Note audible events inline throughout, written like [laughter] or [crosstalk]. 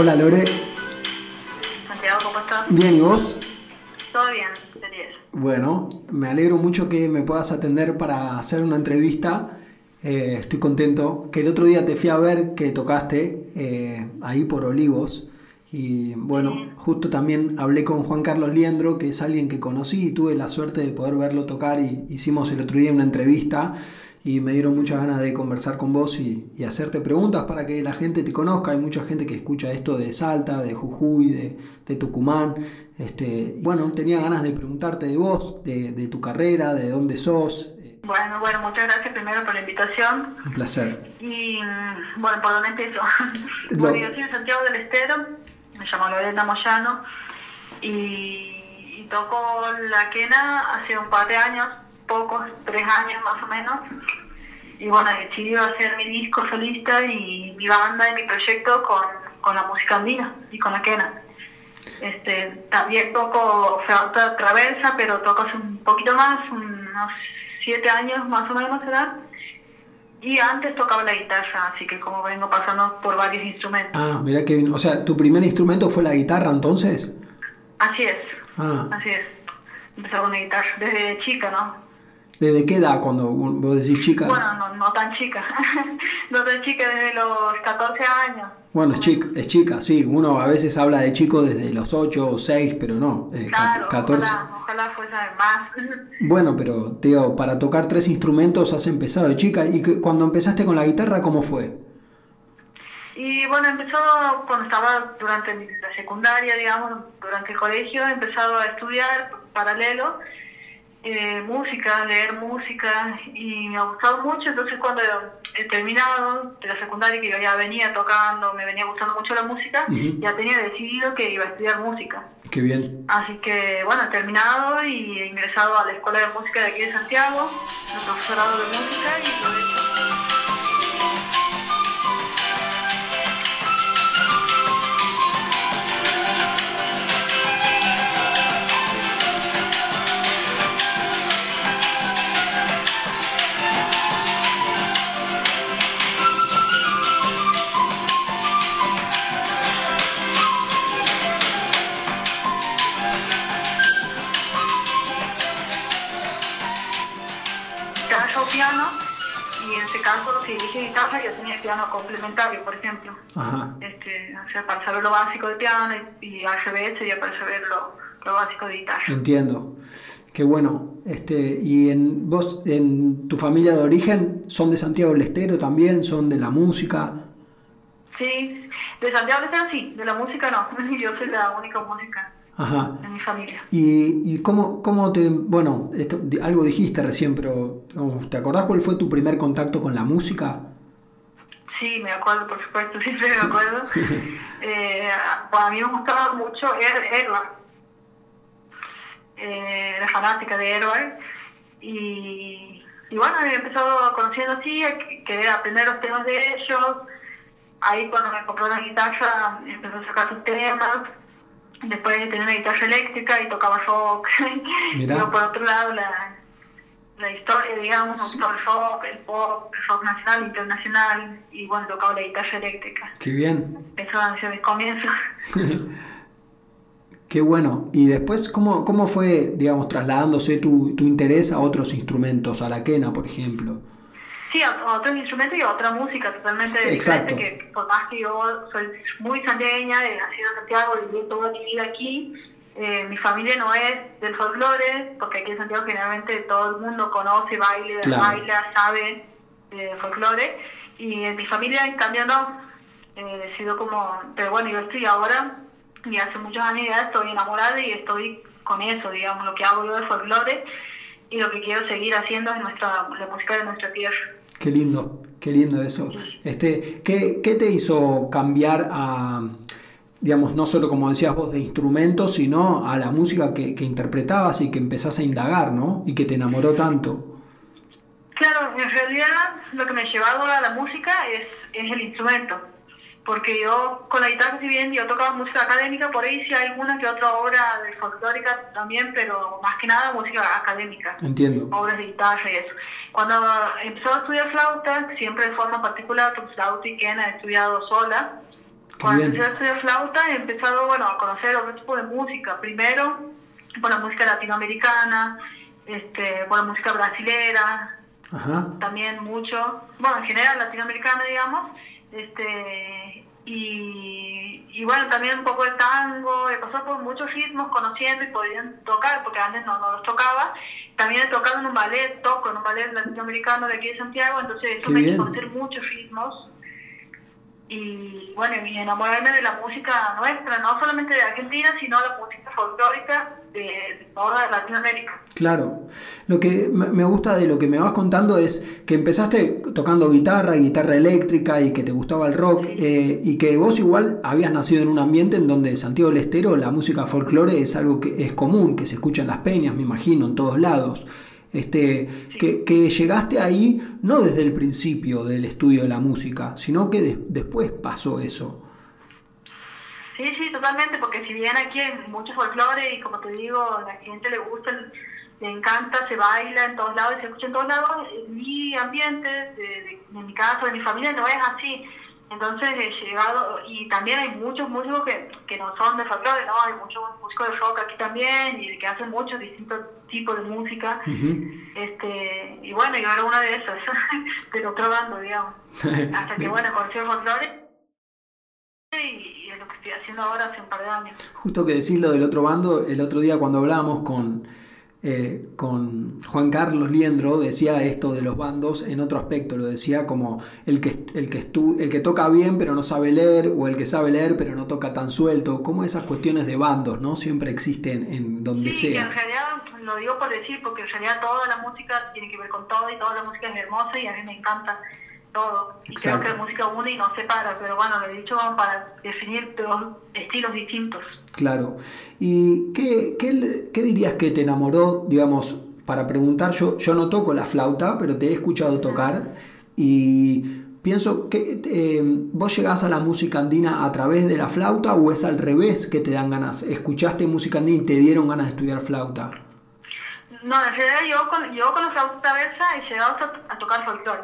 Hola Lore. Santiago, ¿cómo estás? Bien, ¿y vos? Todo bien, 10. Bueno, me alegro mucho que me puedas atender para hacer una entrevista. Eh, estoy contento. Que el otro día te fui a ver que tocaste eh, ahí por Olivos. Y bueno, justo también hablé con Juan Carlos Liendro, que es alguien que conocí y tuve la suerte de poder verlo tocar. Y hicimos el otro día una entrevista y me dieron muchas ganas de conversar con vos y, y, hacerte preguntas para que la gente te conozca. Hay mucha gente que escucha esto de Salta, de Jujuy, de, de Tucumán. Este, bueno, tenía ganas de preguntarte de vos, de, de, tu carrera, de dónde sos. Bueno, bueno, muchas gracias primero por la invitación. Un placer. Y bueno, ¿por dónde empiezo? Bueno, yo soy de Santiago del Estero, me llamo Lorena Moyano y, toco la quena hace un par de años pocos, tres años más o menos. Y bueno, decidí hacer mi disco solista y mi banda y mi proyecto con, con la música andina y con la quena. Este, también toco flauta traversa, pero toco hace un poquito más, unos siete años más o menos edad. Y antes tocaba la guitarra, así que como vengo pasando por varios instrumentos. Ah, mira que bien. O sea, ¿tu primer instrumento fue la guitarra entonces? Así es. Ah. Así es. Empecé con la guitarra desde chica, ¿no? ¿Desde qué edad cuando vos decís chica? Bueno, no, no tan chica. [laughs] no tan chica, desde los 14 años. Bueno, es chica, es chica, sí. Uno a veces habla de chico desde los 8 o 6, pero no. Eh, claro, 14. Ojalá, ojalá fuese más. [laughs] Bueno, pero, Teo, para tocar tres instrumentos has empezado de chica. ¿Y cuando empezaste con la guitarra, cómo fue? Y bueno, empezó cuando estaba durante la secundaria, digamos, durante el colegio, he empezado a estudiar paralelo eh, música, leer música y me ha gustado mucho, entonces cuando he terminado de la secundaria que yo ya venía tocando, me venía gustando mucho la música, uh -huh. ya tenía decidido que iba a estudiar música. Qué bien. Así que bueno, he terminado y he ingresado a la Escuela de Música de aquí de Santiago, el profesorado de música y lo he hecho. Tenía piano complementario por ejemplo. Ajá. este o sea para saber lo básico de piano y, y sería para saber lo, lo, básico de guitarra entiendo. Qué bueno. Este y en vos en tu familia de origen son de Santiago del Estero también son de la música sí. De Santiago del Estero sí. De la música no. [laughs] Yo soy la única música Ajá. en mi familia. ¿Y, y cómo, cómo te... Bueno, esto, algo dijiste recién, pero ¿te acordás cuál fue tu primer contacto con la música? Sí, me acuerdo, por supuesto, [laughs] siempre me acuerdo. eh, bueno, a mí me gustaba mucho Edward. Eh, era fanática de Edward. Y, y bueno, he empezado conociendo así, querer aprender los temas de ellos. Ahí cuando me compró una guitarra, empezó a sacar sus temas después de tener una guitarra eléctrica y tocaba rock. [laughs] Pero por otro lado, la, la historia, digamos, sí. el rock, el pop, el rock nacional, internacional, y bueno, tocaba la guitarra eléctrica. Qué bien. Eso han sido mis comienzos. [laughs] Qué bueno. Y después, ¿cómo, cómo fue, digamos, trasladándose tu, tu interés a otros instrumentos, a la quena, por ejemplo? Sí, a, a otros instrumentos y a otra música totalmente Exacto. diferente, que por más que yo soy muy santiagueña, he nacido en Santiago, viví toda mi vida aquí, eh, mi familia no es del folclore, porque aquí en Santiago generalmente todo el mundo conoce, baile, Claro. baila, sabe de folclore, y en mi familia en cambio no, eh, he sido como, pero bueno, yo estoy ahora, y hace muchos años ya estoy enamorada y estoy con eso, digamos, lo que hago yo de folclore, y lo que quiero seguir haciendo es nuestra, la música de nuestra tierra. Qué lindo, qué lindo eso. Este, ¿qué, ¿Qué te hizo cambiar a, digamos, no solo como decías vos, de instrumentos, sino a la música que, que interpretabas y que empezás a indagar, ¿no? Y que te enamoró tanto. Claro, en realidad lo que me ha llevado a la música es, es el instrumento. Porque yo con la guitarra, si bien yo tocaba música académica, por ahí sí hay alguna que otra obra de folclórica también, pero más que nada música académica. Entiendo. Obras de guitarra y eso. Cuando empezó a estudiar flauta, siempre de forma particular, porque flauta y quena he estudiado sola, Cuando empecé a estudiar flauta he empezado bueno, a conocer otro tipo de música. Primero por la música latinoamericana, este, por la música brasilera, también mucho, bueno, en general latinoamericana, digamos, este, y, bueno, también un poco de tango, he pasado por muchos ritmos conociendo y podían tocar, porque antes no, no los tocaba. También he tocado en un ballet, toco en un ballet latinoamericano de aquí de Santiago, entonces eso me hizo conocer muchos ritmos y bueno, y enamorarme de la música nuestra, no solamente de Argentina, sino la música folclórica de toda Latinoamérica. Claro, lo que me gusta de lo que me vas contando es que empezaste tocando guitarra, guitarra eléctrica y que te gustaba el rock eh, y que vos igual habías nacido en un ambiente en donde Santiago del Estero la música folclore es algo que es común, que se escucha en las peñas, me imagino, en todos lados. Este, que, que, llegaste ahí no desde el principio del estudio de la música, sino que después pasó eso. Sí, sí, totalmente, porque si bien aquí hay mucho folclore y como te digo, a la gente le gusta, le encanta, se baila en todos lados y se escucha en todos lados, mi ambiente, de, de mi casa, de mi familia, no es así. Entonces he llegado, y también hay muchos músicos que, que no son de folclore, ¿no? Hay muchos músicos de rock aquí también, y que hacen muchos distintos tipos de música. este Y bueno, yo era una de esas, [laughs] pero otro bando, digamos. Hasta que, [laughs] bueno, conocí el folclore y, es lo que estoy haciendo ahora hace un par de años. Justo que decís lo del otro bando, el otro día cuando hablábamos con eh, con Juan Carlos Liendro decía esto de los bandos en otro aspecto, lo decía como el que, el que, el que toca bien pero no sabe leer o el que sabe leer pero no toca tan suelto, como esas cuestiones de bandos, ¿no? Siempre existen en donde sí, sea. en realidad lo digo por decir, porque en realidad toda la música tiene que ver con todo y toda la música es hermosa y a mí me encanta todo. Y creo que la música une y no separa, pero bueno, lo he dicho para definir dos estilos distintos. Claro. ¿Y qué, qué, dirías que te enamoró, digamos, para preguntar? Yo, yo no toco la flauta, pero te he escuchado tocar y pienso que eh, vos llegás a la música andina a través de la flauta o es al revés que te dan ganas. ¿Escuchaste música andina y te dieron ganas de estudiar flauta? No, en realidad yo con, yo con la flauta traversa he llegado a, tocar folclore.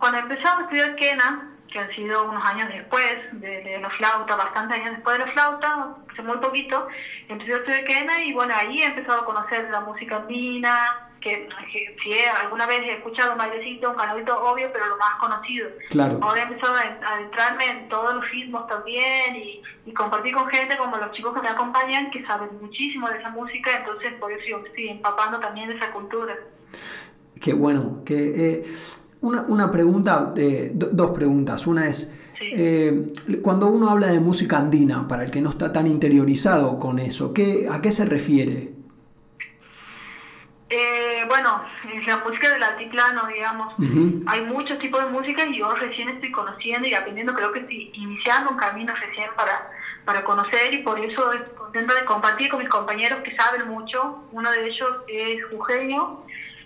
Cuando empezamos a estudiar quena, que han sido unos años después de, la flauta, bastantes años después de la flauta, hace muy poquito, empecé a estudiar quena y bueno, ahí he empezado a conocer la música andina, que, si alguna vez he escuchado un bailecito, un canalito obvio, pero lo más conocido. Claro. Ahora he empezado a adentrarme en todos los ritmos también y, compartir con gente como los chicos que me acompañan que saben muchísimo de esa música, entonces por eso estoy empapando también de esa cultura. Qué bueno, que eh, una, una pregunta, eh, dos preguntas. Una es, eh, cuando uno habla de música andina, para el que no está tan interiorizado con eso, ¿qué, ¿a qué se refiere? Eh, bueno, la música del altiplano, digamos, hay muchos tipos de música y yo recién estoy conociendo y aprendiendo, creo que estoy iniciando un camino recién para, para conocer y por eso estoy contento de compartir con mis compañeros que saben mucho. Uno de ellos es Eugenio,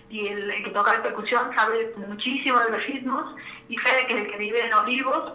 y el, que toca la percusión sabe muchísimo de los ritmos y Fede, que es el que vive en Olivos,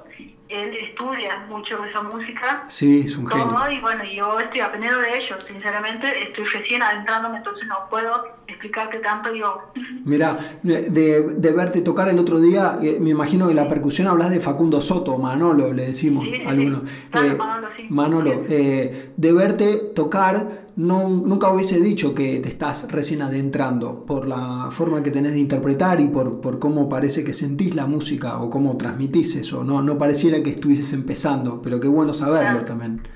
él estudia mucho esa música. Sí, es un todo, Y bueno, yo estoy aprendiendo de ellos, sinceramente, estoy recién adentrándome, entonces no puedo explicarte tanto yo. Mira, de, de, verte tocar el otro día, eh, me imagino que la percusión hablas de Facundo Soto, Manolo, le decimos sí, algunos. Eh, Manolo, sí. Manolo, eh, de verte tocar, no, nunca hubiese dicho que te estás recién adentrando por la forma que tenés de interpretar y por, por cómo parece que sentís la música o cómo transmitís eso. No, no pareciera que estuvieses empezando, pero qué bueno saberlo también.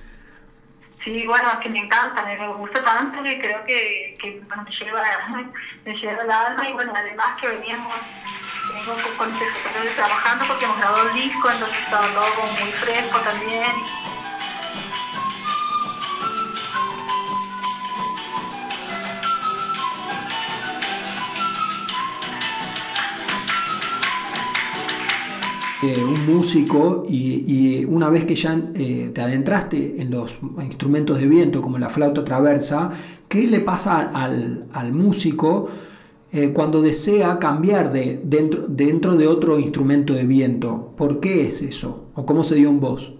Sí, bueno, es que me encanta, me gusta tanto que creo que, que me, lleva, [laughs] me lleva el alma y bueno, además que veníamos, venimos con, con trabajando porque hemos grabado el disco, entonces estaba todo muy fresco también. Eh, un músico y, una vez que ya eh, te adentraste en los instrumentos de viento como la flauta traversa, ¿qué le pasa al, músico eh, cuando desea cambiar de, dentro, dentro de otro instrumento de viento? ¿Por qué es eso? ¿O cómo se dio en voz?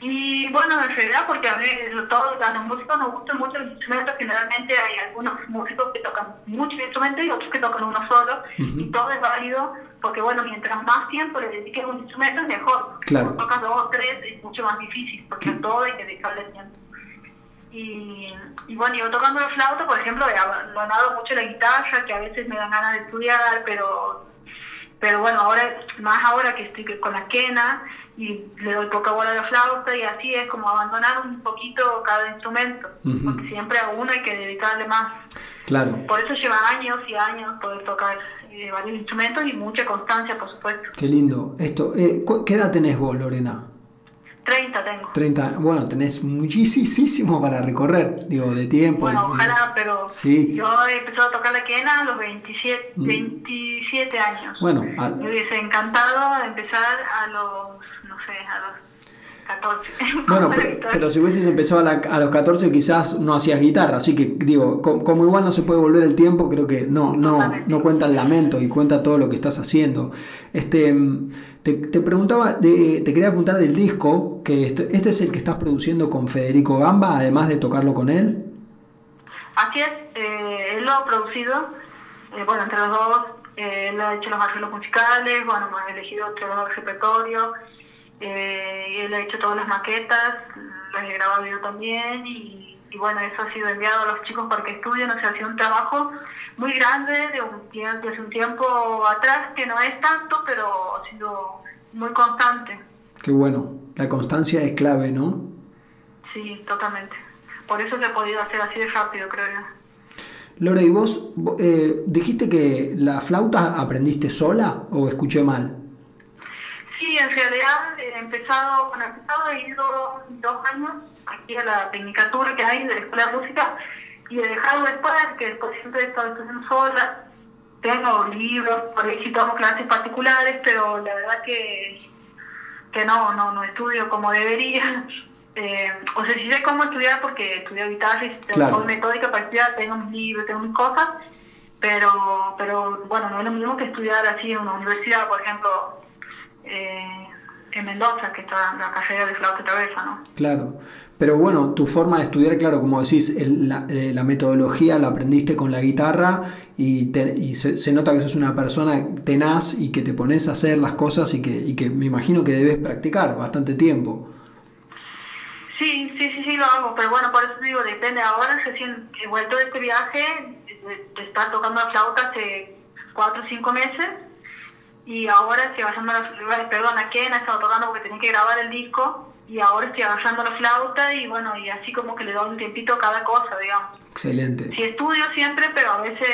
Y bueno, en realidad, porque a mí, todos a los músicos nos gustan mucho los instrumentos, generalmente hay algunos músicos que tocan muchos instrumentos y otros que tocan uno solo, y todo es válido, porque bueno, mientras más tiempo le dediques a un instrumento es mejor. Claro. Si tocas dos o tres es mucho más difícil, porque a todo hay que dedicarle tiempo. Y, y, bueno, yo tocando la flauta, por ejemplo, he abandonado mucho la guitarra, que a veces me dan ganas de estudiar, pero pero bueno, ahora más ahora que estoy con la quena, y le doy poca bola a la flauta y así es como abandonar un poquito cada instrumento, porque siempre a uno hay que dedicarle más. Claro. Por eso lleva años y años poder tocar eh, varios instrumentos y mucha constancia, por supuesto. Qué lindo. Esto, eh, ¿Qué edad tenés vos, Lorena? 30 tengo. 30, bueno, tenés muchísimo para recorrer, digo, de tiempo. Bueno, ojalá, pero sí. yo he empezado a tocar la quena a los 27, 27 mm. años. Bueno, me hubiese encantado empezar a los a los 14. [laughs] Bueno, pero, si hubieses empezado a, los 14 quizás no hacías guitarra, así que digo, como, igual no se puede volver el tiempo, creo que no, no, no cuenta el lamento y cuenta todo lo que estás haciendo. Este, te, te preguntaba, te quería apuntar del disco, que este, este, es el que estás produciendo con Federico Gamba, además de tocarlo con él. Así es, eh, él lo ha producido, eh, bueno, entre los dos, eh, él ha hecho los arreglos musicales, bueno, hemos elegido entre los dos repertorios eh, él ha hecho todas las maquetas, las he grabado yo también y, bueno, eso ha sido enviado a los chicos para que estudien, o sea, ha sido un trabajo muy grande de un, desde un tiempo atrás, que no es tanto, pero ha sido muy constante. Qué bueno, la constancia es clave, ¿no? Sí, totalmente. Por eso se ha podido hacer así de rápido, creo yo. Lore, ¿y vos eh, dijiste que la flauta aprendiste sola o escuché mal? Sí, en realidad he empezado, bueno, he empezado, he ido dos años aquí a la tecnicatura que hay de la Escuela de Música y he dejado después, que después siempre he estado estudiando sola. Tengo libros, por ahí sí tomo clases particulares, pero la verdad que, que no, no, no estudio como debería. [laughs] Eh, o sea, sí sé cómo estudiar porque estudio guitarra y tengo metódica para estudiar, tengo mis libros, tengo mis cosas, pero, pero bueno, no es lo mismo que estudiar así en una universidad, por ejemplo, eh, en Mendoza, que está la carrera de flauta travesa, ¿no? Claro, pero bueno, tu forma de estudiar, claro, como decís, eh, la, metodología la aprendiste con la guitarra y, se, nota que sos una persona tenaz y que te pones a hacer las cosas y que, y que me imagino que debes practicar bastante tiempo. Sí, sí, sí, sí lo hago, pero bueno, por eso digo, depende. Ahora recién he vuelto de este viaje, te está tocando la flauta hace cuatro o cinco meses y ahora estoy agarrando la perdón, a Ken ha estado tocando porque tenía que grabar el disco y ahora estoy agarrando la flauta y bueno, y así como que le doy un tiempito a cada cosa, digamos. Excelente. Sí estudio siempre, pero a veces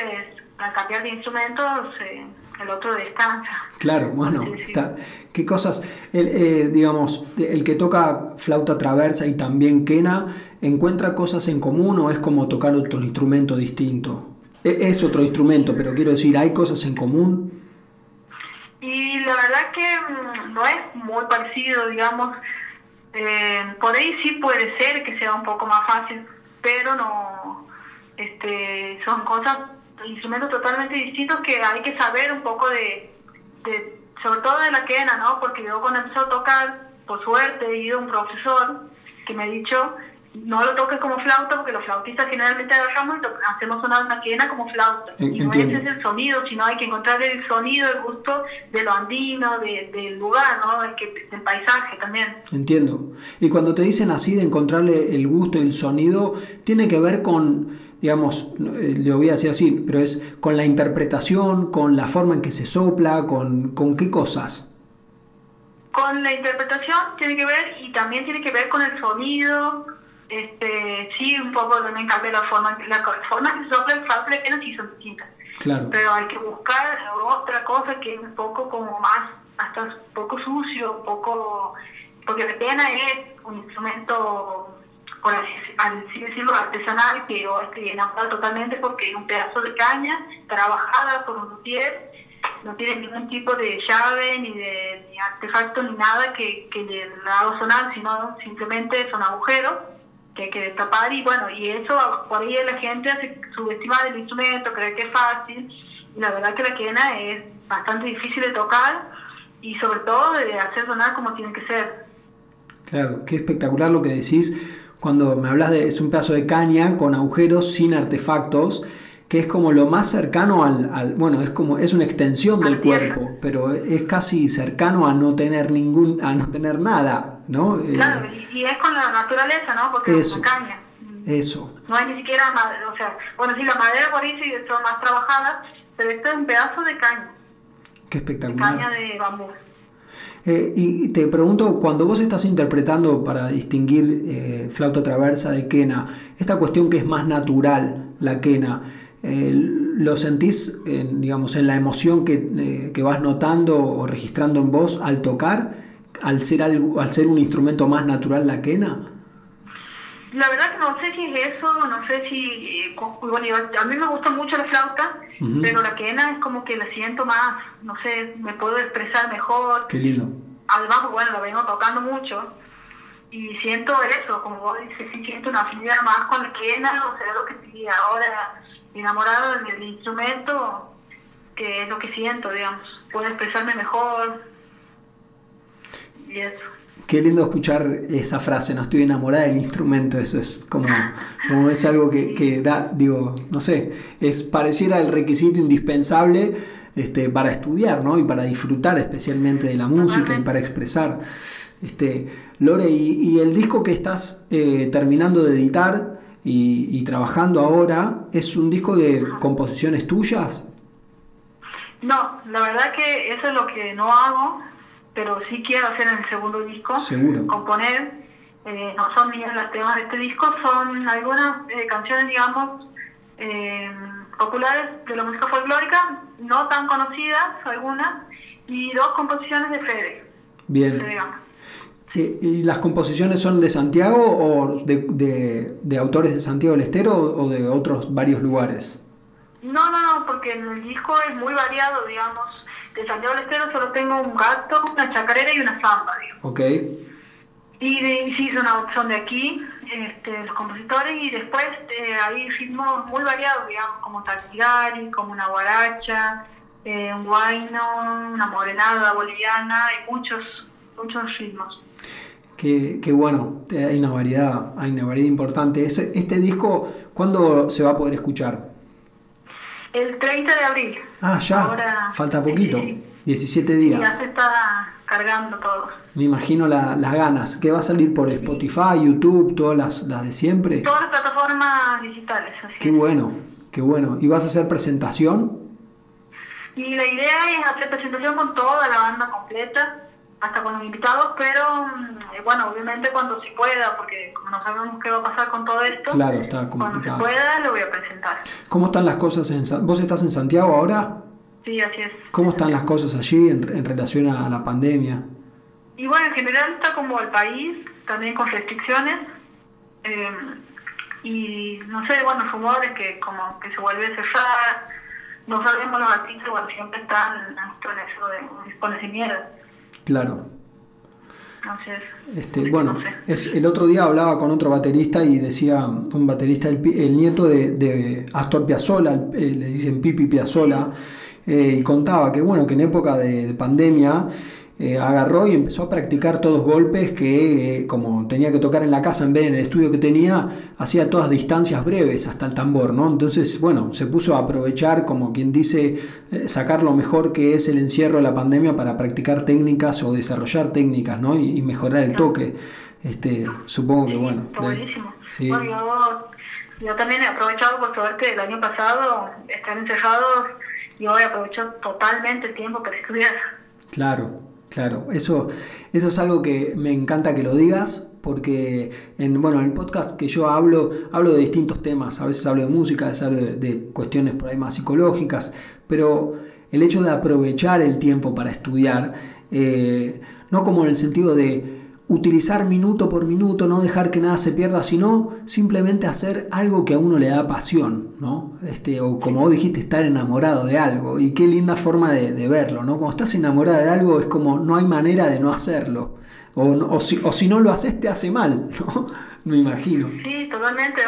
al cambiar de instrumentos eh, el otro descansa. Claro, bueno, Está, qué cosas, el, eh, digamos, el que toca flauta traversa y también quena, ¿encuentra cosas en común o es como tocar otro instrumento distinto? E, es otro instrumento, pero quiero decir, ¿hay cosas en común? Y la verdad que mm, no es muy parecido, digamos. Eh, por ahí sí puede ser que sea un poco más fácil, pero no. Este, son cosas, instrumentos totalmente distintos que hay que saber un poco de, de sobre todo de la quena, ¿no? Porque yo cuando empecé a tocar, por suerte, he ido a un profesor que me ha dicho no lo toques como flauta porque los flautistas generalmente agarramos y hacemos sonar una quena como flauta. Y no ese es el sonido, sino hay que encontrar el sonido, el gusto de lo andino, del lugar, ¿no? que, del paisaje también. Entiendo. Y cuando te dicen así de encontrarle el gusto y el sonido, tiene que ver con, digamos, eh, le voy a decir así, pero es con la interpretación, con la forma en que se sopla, con, con qué cosas. Con la interpretación tiene que ver y también tiene que ver con el sonido, este, sí, un poco también cambia la forma, la forma que sopla el flauta que sí son distintas. Claro. Pero hay que buscar otra cosa que es un poco como más, hasta un poco sucio, un poco, porque la pena es un instrumento, por así, decirlo, artesanal, que yo estoy enamorada totalmente porque es un pedazo de caña trabajada por un luthier, no tiene ningún tipo de llave ni de ni artefacto ni nada que, que le haga sonar, sino simplemente son agujeros que que destapar y bueno, y eso por ahí la gente hace subestima del instrumento, cree que es fácil y la verdad que la quena es bastante difícil de tocar y sobre todo de hacer sonar como tiene que ser. Claro, qué espectacular lo que decís cuando me hablas de es un pedazo de caña con agujeros sin artefactos, que es como lo más cercano al, bueno, es como es una extensión del cuerpo, pero es casi cercano a no tener ningún a no tener nada, ¿no? Eh, claro, y es con la naturaleza, ¿no? Porque es una caña. Eso. No hay ni siquiera, o sea, bueno, sí, la madera por ahí sí son más trabajadas, pero esto es un pedazo de caña. Qué espectacular. caña de bambú. Eh, y te pregunto, cuando vos estás interpretando para distinguir eh, flauta traversa de quena, esta cuestión que es más natural, la quena, eh, ¿lo sentís digamos, en la emoción que, que, vas notando o registrando en vos al tocar, al ser, algo, al ser un instrumento más natural la quena? La verdad que no sé si es eso, no sé si... Bueno, a mí me gusta mucho la flauta, pero la quena es como que la siento más, no sé, me puedo expresar mejor. Qué lindo. Además, bueno, la vengo tocando mucho y siento eso, como vos dices, sí siento una afinidad más con la quena, o sea, lo que estoy ahora enamorado del instrumento, que es lo que siento, digamos. Puedo expresarme mejor y eso. Qué lindo escuchar esa frase, no estoy enamorada del instrumento, eso es como, como es algo que, da, digo, no sé, es pareciera el requisito indispensable este, para estudiar, ¿no? Y para disfrutar especialmente de la música y para expresar. Este, Lore, ¿y, el disco que estás eh, terminando de editar y, trabajando ahora es un disco de composiciones tuyas? No, la verdad que eso es lo que no hago pero sí quiero hacer en el segundo disco, componer. Eh, no son mías las temas de este disco, son algunas eh, canciones, digamos, eh, populares de la música folclórica, no tan conocidas algunas, y dos composiciones de Fede. Bien. ¿Y, las composiciones son de Santiago o de, de, autores de Santiago del Estero o de otros varios lugares? No, no, no, porque el disco es muy variado, digamos de Santiago del Estero solo tengo un gato, una chacarera y una samba, digamos. Ok. Y de, sí, son, son de aquí, este, los compositores, y después eh, hay ritmos muy variados, digamos, como taquigari, como una guaracha, eh, un guayno, una morenada boliviana, y muchos, muchos ritmos. Qué, qué, bueno, hay una variedad, hay una variedad importante. Este, este disco, ¿cuándo se va a poder escuchar? El 30 de abril. Ah, ya. Falta poquito. 17 días. Ya se está cargando todo. Me imagino las ganas. ¿Qué va a salir por Spotify, YouTube, todas las, las de siempre? Todas las plataformas digitales. Así qué bueno, qué bueno. ¿Y vas a hacer presentación? Y la idea es hacer presentación con toda la banda completa hasta con los invitados, pero mm, bueno, obviamente cuando se pueda, porque como no sabemos qué va a pasar con todo esto, claro, está complicado. cuando se pueda lo voy a presentar. ¿Cómo están las cosas en ¿Vos estás en Santiago ahora? Sí, así es. ¿Cómo están las cosas allí en, relación a la pandemia? Y bueno, en general está como el país, también con restricciones. Eh, y no sé, bueno, rumores que como que se vuelve a cerrar, no sabemos los artistas, bueno, siempre están en eso de desconocimiento Claro. Este, bueno, es, el otro día hablaba con otro baterista y decía, un baterista, el, nieto de, Astor Piazzolla, eh, le dicen Pipi Piazzolla, eh, y contaba que bueno, que en época de pandemia eh, agarró y empezó a practicar todos golpes que, eh, como tenía que tocar en la casa en vez de en el estudio que tenía, hacía todas distancias breves hasta el tambor, ¿no? Entonces, bueno, se puso a aprovechar, como quien dice, eh, sacar lo mejor que es el encierro de la pandemia para practicar técnicas o desarrollar técnicas, ¿no? Y, mejorar el toque. Este, supongo que, bueno. buenísimo. Bueno, yo, también he aprovechado por saber que el año pasado están encerrados y hoy aprovecho totalmente el tiempo para estudiar. Claro, Claro, eso, eso es algo que me encanta que lo digas, porque en, bueno, en el podcast que yo hablo, hablo de distintos temas, a veces hablo de música, a veces hablo de, cuestiones por ahí más psicológicas, pero el hecho de aprovechar el tiempo para estudiar, eh, no como en el sentido de utilizar minuto por minuto, no dejar que nada se pierda, sino simplemente hacer algo que a uno le da pasión, ¿no? Este, o como vos dijiste, estar enamorado de algo. Y qué linda forma de, verlo, ¿no? Cuando estás enamorado de algo es como no hay manera de no hacerlo. O, o, si, o si no lo haces te hace mal, [laughs] ¿no? Me imagino. Sí, totalmente,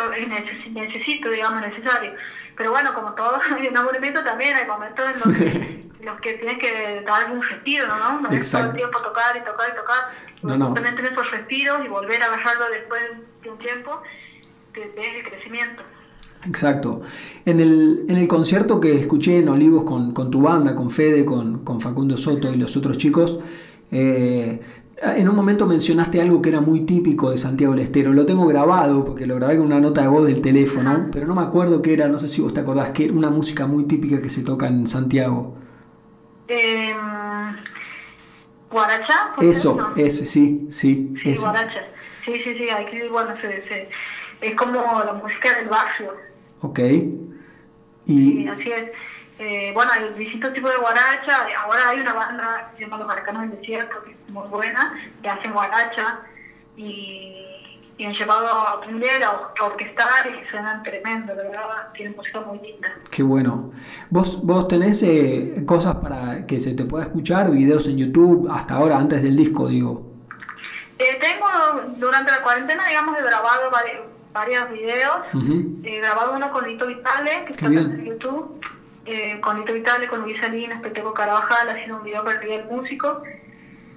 necesito, digamos, necesario. Pero bueno, como todo [laughs] enamoramiento también hay momentos en [laughs] los que los que tienen que dar algún respiro, ¿no? No es todo el tiempo tocar y tocar y tocar. No, no. También tener esos respiros y volver a agarrarlo después de un tiempo, que es el crecimiento. Exacto. En el, en el concierto que escuché en Olivos con, con tu banda, con Fede, con, con, Facundo Soto y los otros chicos, eh, en un momento mencionaste algo que era muy típico de Santiago del Estero. Lo tengo grabado porque lo grabé con una nota de voz del teléfono, pero no me acuerdo qué era, no sé si vos te acordás, que era una música muy típica que se toca en Santiago. Eh, ¿Guaracha? Eso, ese, sí, sí. Sí, Guaracha. Sí, sí, sí, aquí, bueno, es como la música del barrio. Ok. Y... así es. Eh, bueno, hay distintos tipos de guaracha. Ahora hay una banda que se llama Los Maracanos del Desierto, que es muy buena, que hacen guaracha y, y han llevado a aprender a, orquestar y suenan tremendo, la verdad, tienen música muy linda. Qué bueno. ¿Vos, vos tenés eh, cosas para que se te pueda escuchar, videos en YouTube, hasta ahora, antes del disco, digo? Eh, tengo, durante la cuarentena, digamos, he grabado varios varios videos. He grabado uno con Lito Vitale, que está en YouTube. Eh, con Lito Vitale, con Luis Salinas, Peteco Carabajal, haciendo un video para el Día del Músico.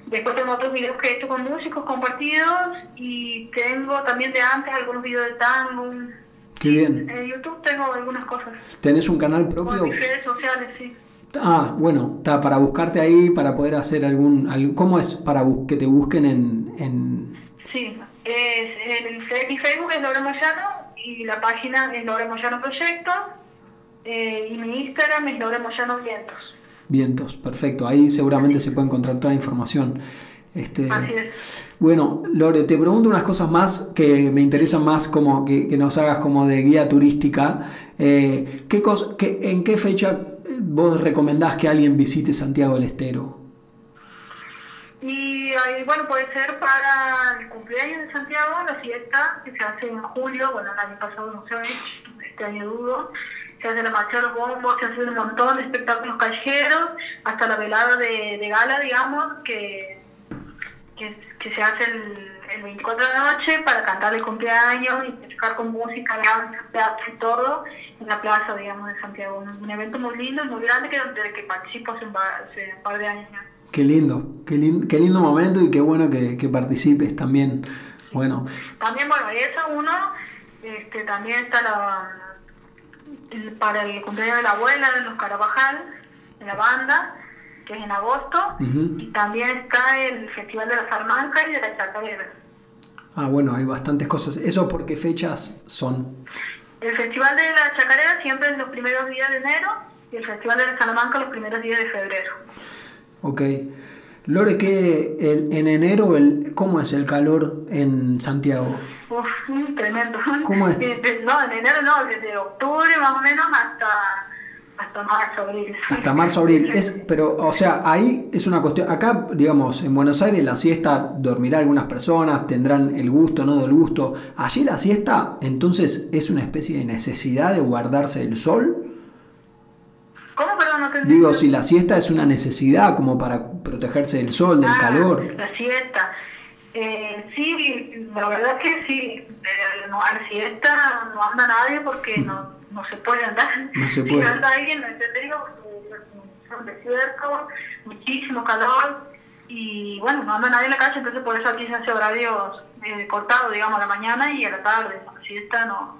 Después tengo otros videos que he hecho con músicos compartidos y tengo también de antes algunos videos de tango. Qué bien. En YouTube tengo algunas cosas. ¿Tenés un canal propio? En redes sociales, sí. Ah, bueno, está para buscarte ahí, para poder hacer algún... algún ¿Cómo es para que te busquen en, en... Sí, es, el, mi Facebook es Laura Moyano y la página es Laura Moyano Proyecto eh, y mi Instagram es Laura Moyano Vientos. Vientos, perfecto. Ahí seguramente se puede encontrar toda la información. Este, Así es. Bueno, Lore, te pregunto unas cosas más que me interesan más como que, nos hagas como de guía turística. Eh, ¿qué qué, ¿En qué fecha vos recomendás que alguien visite Santiago del Estero? Y bueno, puede ser para el cumpleaños de Santiago, la fiesta que se hace en julio, bueno, el año pasado no se ha hecho, este año dudo, se hace la los bombos, se hace un montón de espectáculos callejeros, hasta la velada de, de gala, digamos, que, que, se hace el, el, 24 de la noche para cantar el cumpleaños y tocar con música, teatro y todo en la plaza, digamos, de Santiago. Un, evento muy lindo y muy grande que, desde que participo hace un par de años. Qué lindo, qué, qué lindo momento y qué bueno que, que, participes también. Bueno. También, bueno, eso uno, este, también está la, para el cumpleaños de la abuela de los Carabajal, de la banda, que es en agosto, y también está el Festival de la Salamanca y de la Chacarera. Ah, bueno, hay bastantes cosas. ¿Eso por qué fechas son? El Festival de la Chacarera siempre es los primeros días de enero y el Festival de la Salamanca los primeros días de febrero. Ok. Lore, ¿qué, en enero el, cómo es el calor en Santiago? Uf, tremendo. ¿Cómo es? No, en enero no, desde octubre más o menos hasta, hasta marzo, abril. Hasta marzo, abril. Es, pero, o sea, ahí es una cuestión. Acá, digamos, en Buenos Aires la siesta dormirá algunas personas, tendrán el gusto, no del gusto. Allí la siesta, entonces, es una especie de necesidad de guardarse el sol. ¿Cómo, perdón? No Digo, si la siesta es una necesidad como para protegerse del sol, del ah, calor. La siesta. Eh, sí, la verdad que sí. Eh, no, a la siesta no anda nadie porque no, no se puede andar. No se [laughs] puede. Si anda alguien, no entendería porque es un desierto, muchísimo calor y bueno, no anda nadie en la calle, entonces por eso aquí se hace horarios eh, cortados, digamos, a la mañana y a la tarde. La siesta no,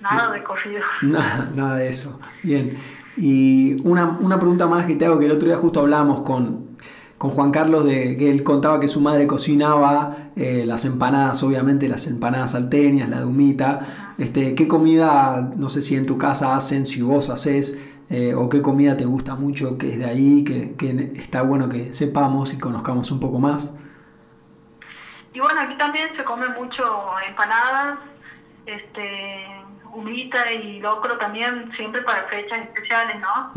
nada de corrido. [laughs] Nada, nada de eso. Bien. Y una, una, pregunta más que te hago, que el otro día justo hablábamos con, con Juan Carlos, de que él contaba que su madre cocinaba eh, las empanadas, obviamente las empanadas salteñas, la dumita. Este, ¿Qué comida, no sé si en tu casa hacen, si vos haces, eh, o qué comida te gusta mucho, que es de ahí, que, que está bueno que sepamos y conozcamos un poco más? Y bueno, aquí también se come mucho empanadas, este humita y locro también siempre para fechas especiales, ¿no?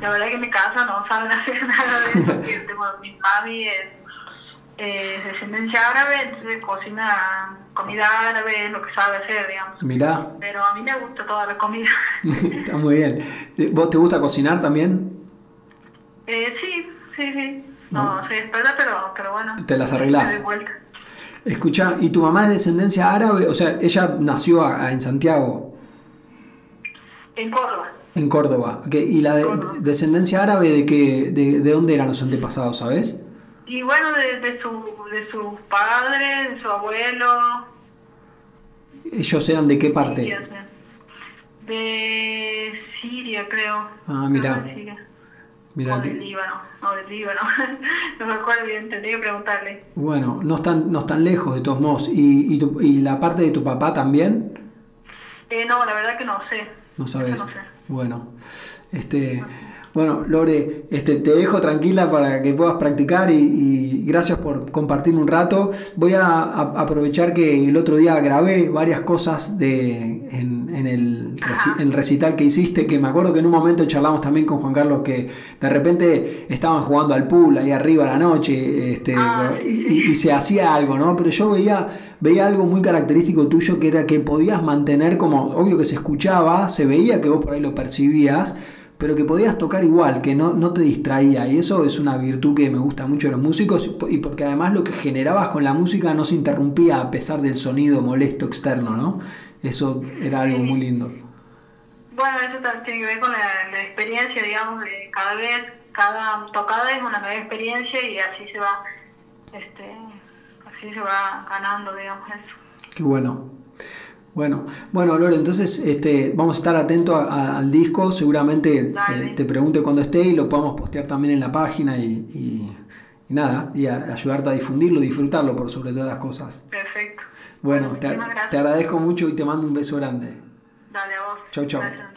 La verdad que en mi casa no saben [laughs] hacer nada de eso, porque mi mami es eh, descendencia árabe, entonces cocina comida árabe, lo que sabe hacer, digamos. Mirá. Pero a mí me gusta toda la comida. [laughs] Está muy bien. ¿Vos te gusta cocinar también? Eh, sí, sí, sí. No, no soy experta, pero, pero bueno. Te las arreglás. Escucha, ¿y tu mamá es de descendencia árabe? O sea, ella nació en Santiago. En Córdoba. En Córdoba. ¿Y la descendencia árabe de, qué, de, de, dónde eran los antepasados, sabes? Y bueno, de, de, su, de sus padres, de su abuelo. ¿Ellos eran de qué parte? De Siria, creo. Ah, mira. Mira o del Líbano, no del Líbano, no me acuerdo bien, tendría que preguntarle. Bueno, no están, no están lejos de todos modos. ¿Y, y, tu, ¿Y la parte de tu papá también? Eh, no, la verdad que no sé. No sabes. Bueno, este, bueno, Lore, este, te dejo tranquila para que puedas practicar y, gracias por compartirme un rato. Voy a, aprovechar que el otro día grabé varias cosas de, en, el, recital que hiciste, que me acuerdo que en un momento charlamos también con Juan Carlos que de repente estaban jugando al pool ahí arriba a la noche este, ah, y, se hacía algo, ¿no? Pero yo veía, veía algo muy característico tuyo que era que podías mantener como, obvio que se escuchaba, se veía que vos por ahí lo percibías pero que podías tocar igual, que no, no te distraía. Y eso es una virtud que me gusta mucho de los músicos y porque además lo que generabas con la música no se interrumpía a pesar del sonido molesto externo, ¿no? Eso era algo muy lindo. Bueno, eso tiene que ver con la, experiencia, digamos, de cada vez, cada tocada es una nueva experiencia y así se va, este, así se va ganando, digamos, eso. Qué bueno. Bueno, bueno, Lore, entonces este, vamos a estar atentos al disco. Seguramente eh, te pregunte cuando esté y lo podamos postear también en la página y, nada, y ayudarte a difundirlo, disfrutarlo por sobre todas las cosas. Perfecto. Bueno, te, te, agradezco mucho y te mando un beso grande. Dale a vos. Chau, chau. Gracias.